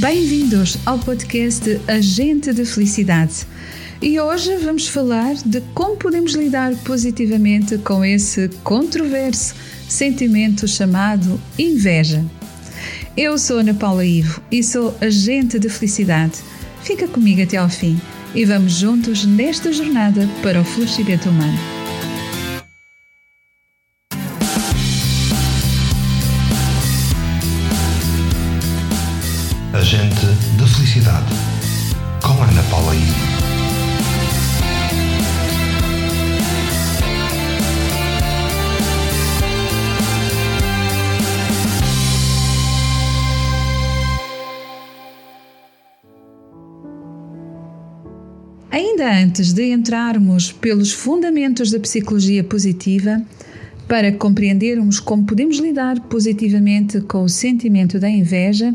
Bem-vindos ao podcast Agente de Felicidade. E hoje vamos falar de como podemos lidar positivamente com esse controverso sentimento chamado inveja. Eu sou Ana Paula Ivo e sou agente de felicidade. Fica comigo até ao fim e vamos juntos nesta jornada para o florescimento humano. Agente da Felicidade, com Ana Paula I. Ainda antes de entrarmos pelos fundamentos da psicologia positiva, para compreendermos como podemos lidar positivamente com o sentimento da inveja,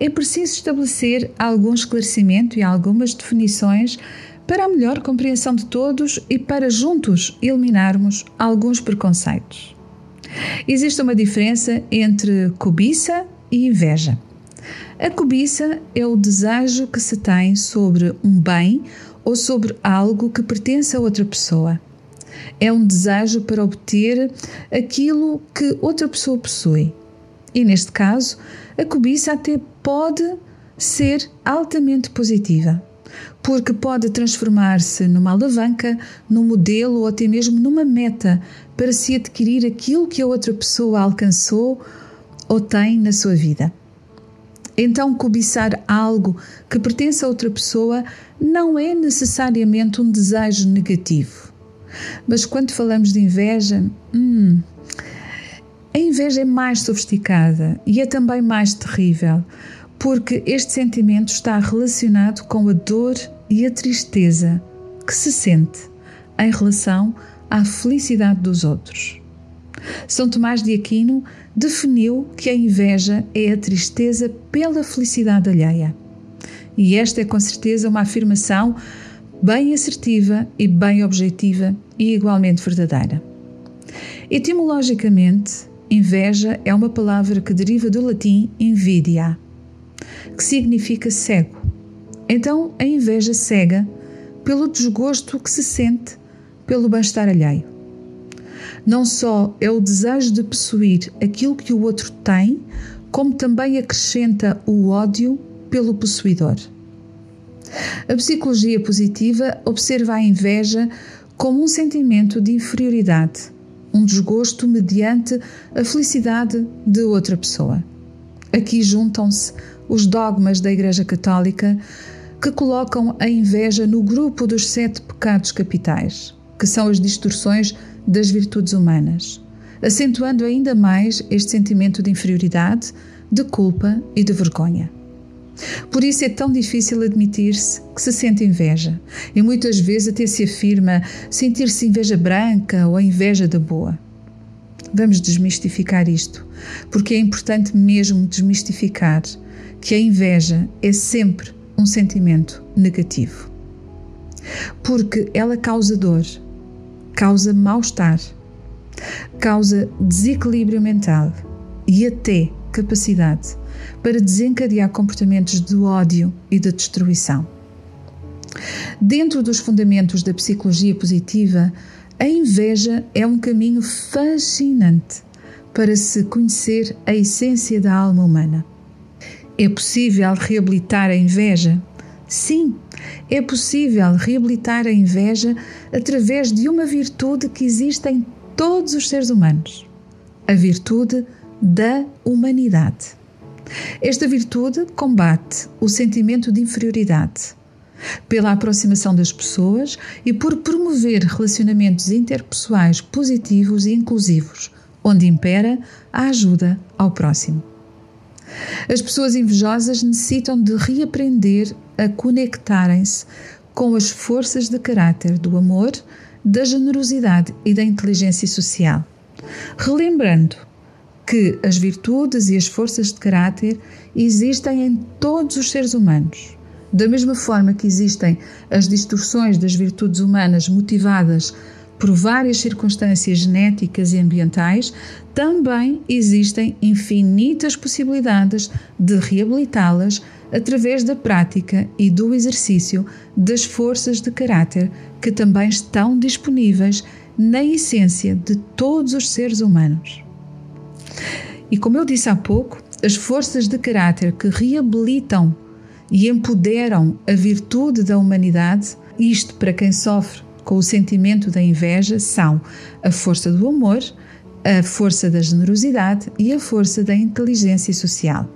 é preciso estabelecer algum esclarecimento e algumas definições para a melhor compreensão de todos e para juntos eliminarmos alguns preconceitos. Existe uma diferença entre cobiça e inveja. A cobiça é o desejo que se tem sobre um bem ou sobre algo que pertence a outra pessoa. É um desejo para obter aquilo que outra pessoa possui. E neste caso, a cobiça até pode ser altamente positiva, porque pode transformar-se numa alavanca, num modelo ou até mesmo numa meta para se adquirir aquilo que a outra pessoa alcançou ou tem na sua vida. Então, cobiçar algo que pertence a outra pessoa não é necessariamente um desejo negativo. Mas quando falamos de inveja, hum, inveja é mais sofisticada e é também mais terrível, porque este sentimento está relacionado com a dor e a tristeza que se sente em relação à felicidade dos outros. São Tomás de Aquino definiu que a inveja é a tristeza pela felicidade alheia. E esta é com certeza uma afirmação bem assertiva e bem objetiva e igualmente verdadeira. Etimologicamente, Inveja é uma palavra que deriva do latim invidia, que significa cego. Então, a inveja cega pelo desgosto que se sente pelo bem-estar alheio. Não só é o desejo de possuir aquilo que o outro tem, como também acrescenta o ódio pelo possuidor. A psicologia positiva observa a inveja como um sentimento de inferioridade um desgosto mediante a felicidade de outra pessoa. Aqui juntam-se os dogmas da Igreja Católica que colocam a inveja no grupo dos sete pecados capitais, que são as distorções das virtudes humanas, acentuando ainda mais este sentimento de inferioridade, de culpa e de vergonha. Por isso é tão difícil admitir-se que se sente inveja, e muitas vezes até se afirma sentir-se inveja branca ou a inveja da boa. Vamos desmistificar isto, porque é importante mesmo desmistificar que a inveja é sempre um sentimento negativo. Porque ela causa dor, causa mal-estar, causa desequilíbrio mental e até capacidade para desencadear comportamentos de ódio e de destruição. Dentro dos fundamentos da psicologia positiva, a inveja é um caminho fascinante para se conhecer a essência da alma humana. É possível reabilitar a inveja? Sim, é possível reabilitar a inveja através de uma virtude que existe em todos os seres humanos: a virtude da humanidade. Esta virtude combate o sentimento de inferioridade pela aproximação das pessoas e por promover relacionamentos interpessoais positivos e inclusivos, onde impera a ajuda ao próximo. As pessoas invejosas necessitam de reaprender a conectarem-se com as forças de caráter do amor, da generosidade e da inteligência social, relembrando que as virtudes e as forças de caráter existem em todos os seres humanos. Da mesma forma que existem as distorções das virtudes humanas motivadas por várias circunstâncias genéticas e ambientais, também existem infinitas possibilidades de reabilitá-las através da prática e do exercício das forças de caráter que também estão disponíveis na essência de todos os seres humanos. E como eu disse há pouco, as forças de caráter que reabilitam e empoderam a virtude da humanidade, isto para quem sofre com o sentimento da inveja, são a força do amor, a força da generosidade e a força da inteligência social.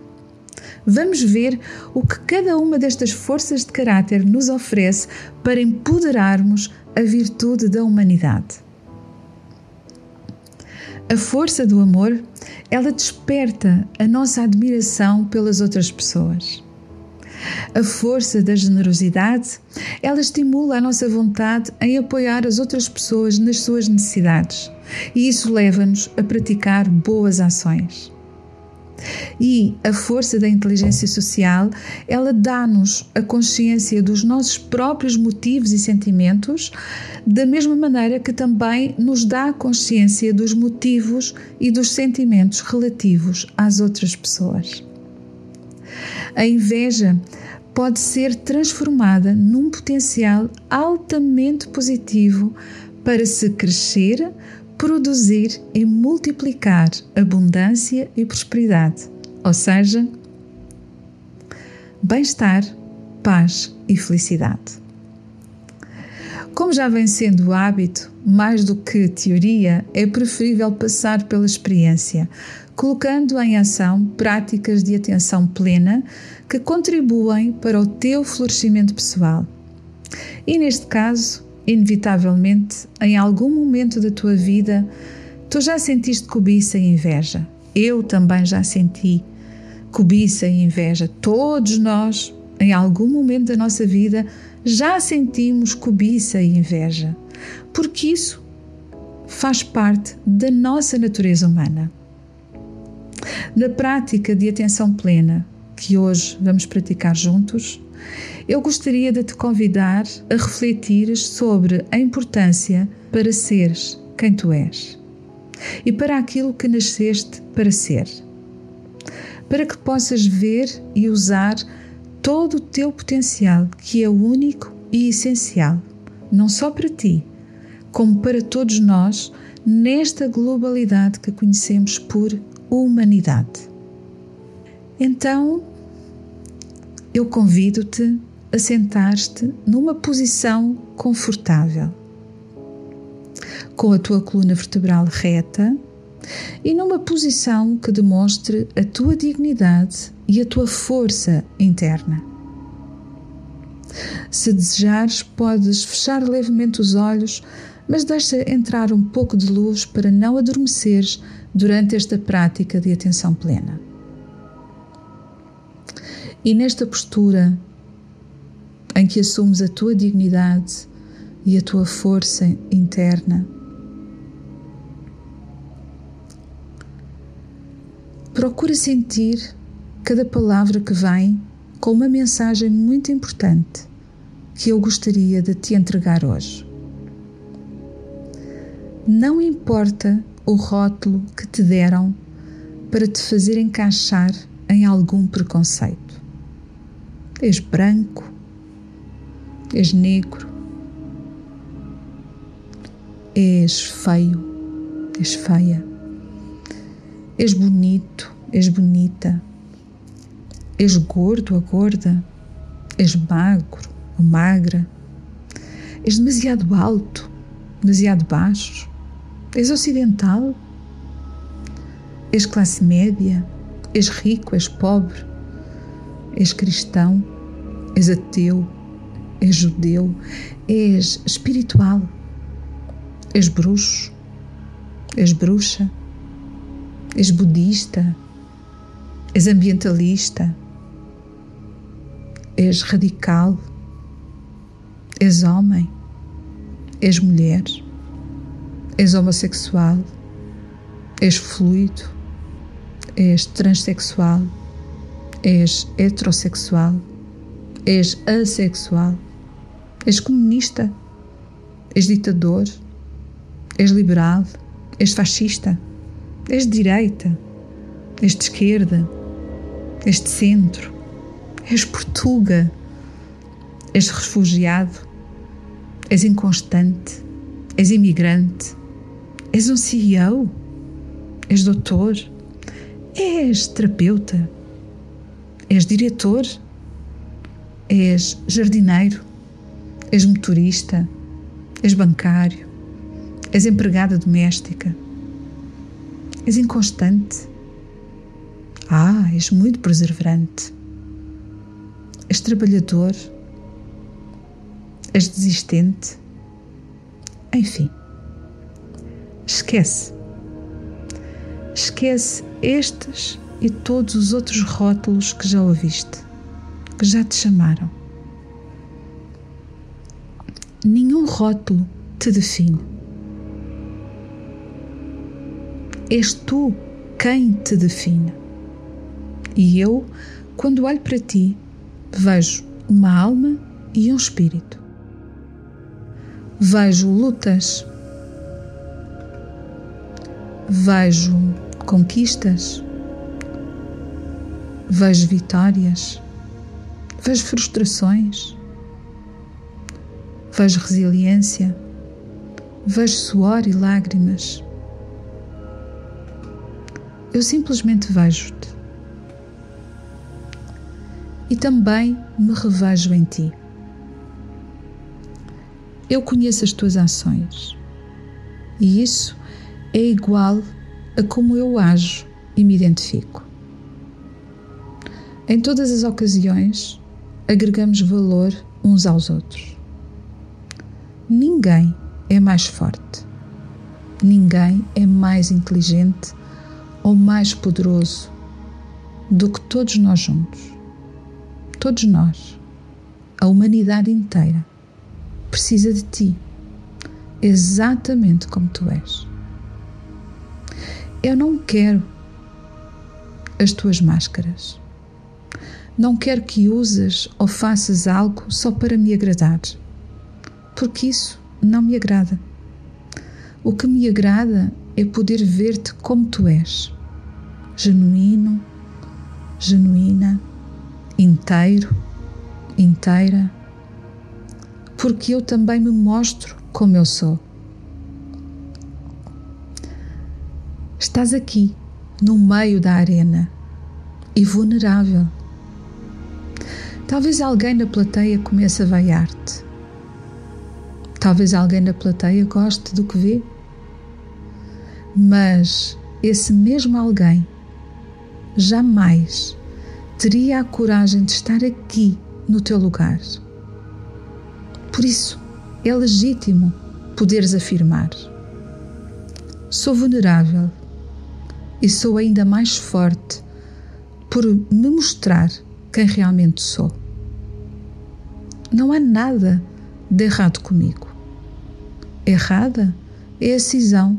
Vamos ver o que cada uma destas forças de caráter nos oferece para empoderarmos a virtude da humanidade. A força do amor, ela desperta a nossa admiração pelas outras pessoas. A força da generosidade, ela estimula a nossa vontade em apoiar as outras pessoas nas suas necessidades, e isso leva-nos a praticar boas ações. E a força da inteligência social, ela dá-nos a consciência dos nossos próprios motivos e sentimentos, da mesma maneira que também nos dá a consciência dos motivos e dos sentimentos relativos às outras pessoas. A inveja pode ser transformada num potencial altamente positivo para se crescer, produzir e multiplicar abundância e prosperidade, ou seja, bem-estar, paz e felicidade. Como já vem sendo o hábito, mais do que teoria, é preferível passar pela experiência, colocando em ação práticas de atenção plena que contribuem para o teu florescimento pessoal. E neste caso, Inevitavelmente, em algum momento da tua vida, tu já sentiste cobiça e inveja. Eu também já senti cobiça e inveja. Todos nós, em algum momento da nossa vida, já sentimos cobiça e inveja, porque isso faz parte da nossa natureza humana. Na prática de atenção plena, que hoje vamos praticar juntos, eu gostaria de te convidar a refletir sobre a importância para seres quem tu és e para aquilo que nasceste para ser. Para que possas ver e usar todo o teu potencial, que é único e essencial, não só para ti, como para todos nós, nesta globalidade que conhecemos por humanidade. Então, eu convido-te a sentar-te numa posição confortável, com a tua coluna vertebral reta e numa posição que demonstre a tua dignidade e a tua força interna. Se desejares, podes fechar levemente os olhos, mas deixa entrar um pouco de luz para não adormeceres durante esta prática de atenção plena. E nesta postura em que assumes a tua dignidade e a tua força interna. Procura sentir cada palavra que vem com uma mensagem muito importante que eu gostaria de te entregar hoje. Não importa o rótulo que te deram para te fazer encaixar em algum preconceito. És branco, és negro, és feio, és feia, és bonito, és bonita, és gordo ou gorda, és magro ou magra, és demasiado alto, demasiado baixo, és ocidental, és classe média, és rico, és pobre, és cristão, és ateu, és judeu, és espiritual, és bruxo, és bruxa, és budista, és ambientalista, és radical, és homem, és mulher, és homossexual, és fluido, és transexual, és heterossexual, és assexual És comunista, és ditador, És liberal? És fascista? És de direita? És de esquerda? És de centro? És portuga? És refugiado? És inconstante? És imigrante? És um CEO? És doutor? És terapeuta? És diretor? És jardineiro? És motorista? És bancário? És empregada doméstica? És inconstante? Ah, és muito perseverante. És trabalhador? És desistente? Enfim, esquece. Esquece estes e todos os outros rótulos que já ouviste, que já te chamaram. Nenhum rótulo te define. És tu quem te define. E eu, quando olho para ti, vejo uma alma e um espírito. Vejo lutas, vejo conquistas, vejo vitórias, vejo frustrações, vejo resiliência, vejo suor e lágrimas. Eu simplesmente vejo-te e também me revejo em ti. Eu conheço as tuas ações e isso é igual a como eu ajo e me identifico. Em todas as ocasiões, agregamos valor uns aos outros. Ninguém é mais forte, ninguém é mais inteligente ou mais poderoso do que todos nós juntos. Todos nós, a humanidade inteira, precisa de ti, exatamente como tu és. Eu não quero as tuas máscaras. Não quero que uses ou faças algo só para me agradar, porque isso não me agrada. O que me agrada é poder ver-te como tu és, genuíno, genuína, inteiro, inteira, porque eu também me mostro como eu sou. Estás aqui, no meio da arena e vulnerável. Talvez alguém na plateia comece a vaiar-te. Talvez alguém na plateia goste do que vê. Mas esse mesmo alguém jamais teria a coragem de estar aqui no teu lugar. Por isso, é legítimo poderes afirmar: sou vulnerável e sou ainda mais forte por me mostrar quem realmente sou. Não há nada de errado comigo. Errada é a cisão,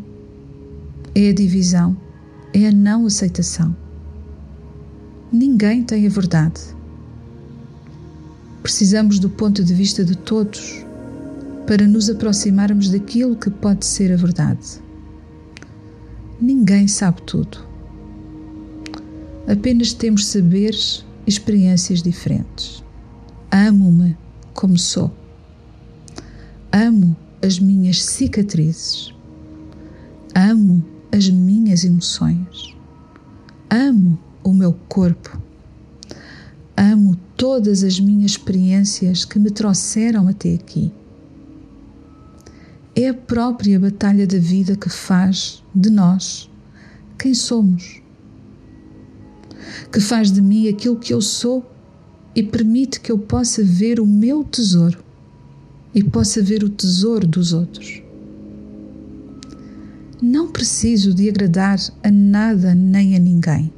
é a divisão, é a não aceitação. Ninguém tem a verdade. Precisamos do ponto de vista de todos para nos aproximarmos daquilo que pode ser a verdade. Ninguém sabe tudo. Apenas temos saberes e experiências diferentes. Amo-me como sou. Amo as minhas cicatrizes. Amo as minhas emoções. Amo o meu corpo. Amo todas as minhas experiências que me trouxeram até aqui é a própria batalha da vida que faz de nós quem somos, que faz de mim aquilo que eu sou e permite que eu possa ver o meu tesouro e possa ver o tesouro dos outros. Não preciso de agradar a nada nem a ninguém.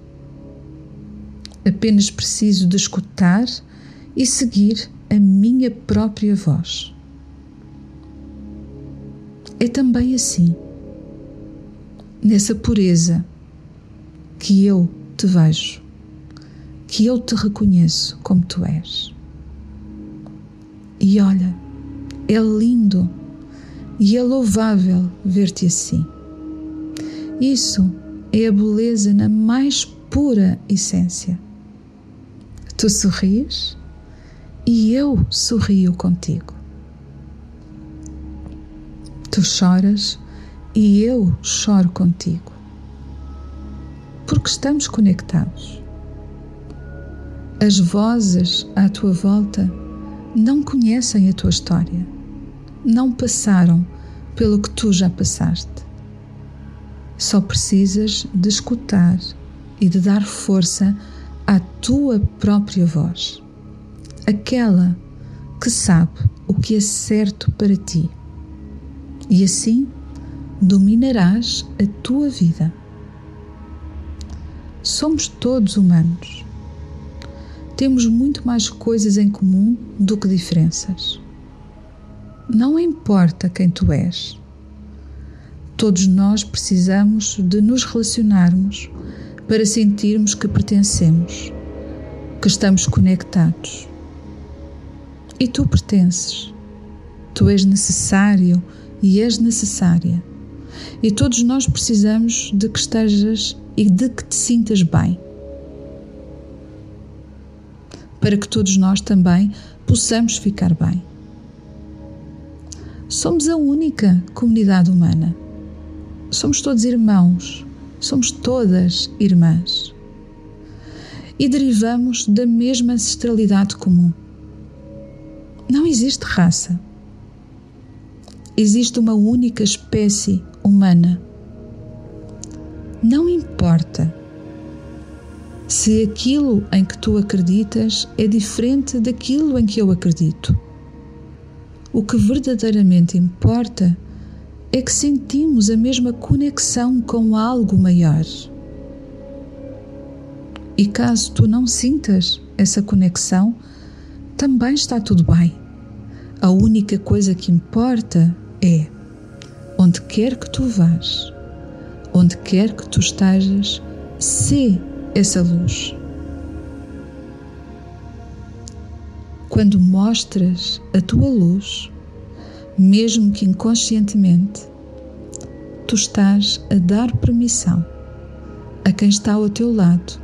Apenas preciso de escutar e seguir a minha própria voz é também assim, nessa pureza que eu te vejo, que eu te reconheço como tu és. E olha, é lindo E é louvável ver-te assim. Isso é a beleza na mais pura essência. Tu sorries e eu sorrio contigo. Tu choras e eu choro contigo. Porque estamos conectados. As vozes à tua volta não conhecem a tua história, não passaram pelo que tu já passaste. Só precisas de escutar e de dar força à tua própria voz, aquela que sabe o que é certo para ti. E assim dominarás a tua vida. Somos todos humanos temos muito mais coisas em comum do que diferenças. Não importa quem tu és. Todos nós precisamos de nos relacionarmos para sentirmos que pertencemos, que estamos conectados. E tu pertences. Tu és necessário e és necessária. E todos nós precisamos de que estejas e de que te sintas bem para que todos nós também possamos ficar bem. Somos a única comunidade humana. Somos todos irmãos, somos todas irmãs. E derivamos da mesma ancestralidade comum. Não existe raça. Existe uma única espécie humana. Não importa se aquilo em que tu acreditas é diferente daquilo em que eu acredito. O que verdadeiramente importa é que sentimos a mesma conexão com algo maior. E caso tu não sintas essa conexão, também está tudo bem. A única coisa que importa é onde quer que tu vás, onde quer que tu estejas, se essa luz. Quando mostras a tua luz, mesmo que inconscientemente, tu estás a dar permissão a quem está ao teu lado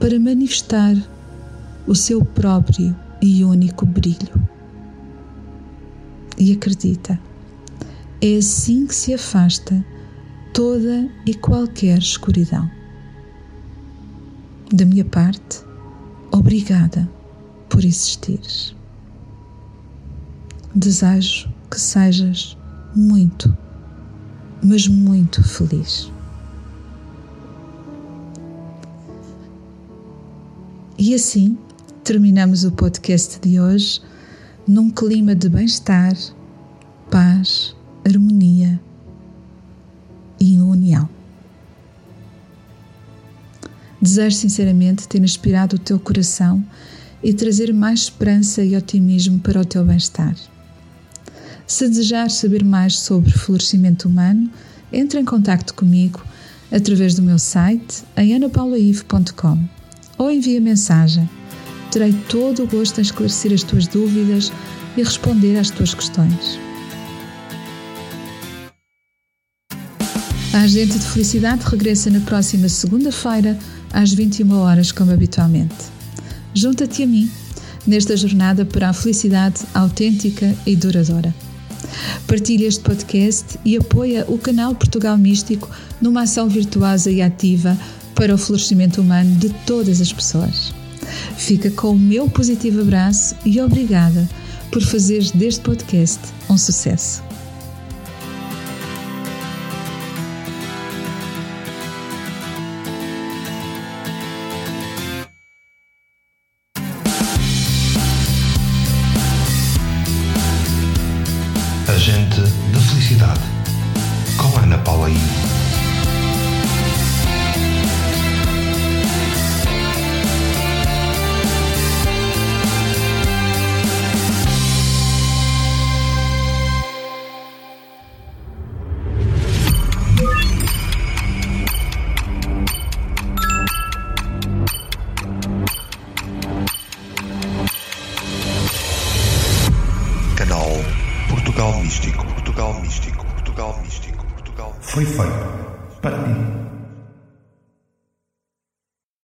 para manifestar o seu próprio e único brilho. E acredita, é assim que se afasta toda e qualquer escuridão. Da minha parte, obrigada por existires. Desejo que sejas muito, mas muito feliz. E assim terminamos o podcast de hoje num clima de bem-estar, paz, harmonia e união. Desejo sinceramente ter inspirado o teu coração e trazer mais esperança e otimismo para o teu bem-estar. Se desejares saber mais sobre florescimento humano, entre em contato comigo através do meu site em anapaulaive.com ou envia mensagem. Terei todo o gosto em esclarecer as tuas dúvidas e responder às tuas questões. A Agente de Felicidade regressa na próxima segunda-feira às 21 horas, como habitualmente. Junta-te a mim nesta jornada para a felicidade autêntica e duradoura. Partilha este podcast e apoia o canal Portugal Místico numa ação virtuosa e ativa para o florescimento humano de todas as pessoas. Fica com o meu positivo abraço e obrigada por fazeres deste podcast um sucesso. Agente da Felicidade, com Ana Paula I.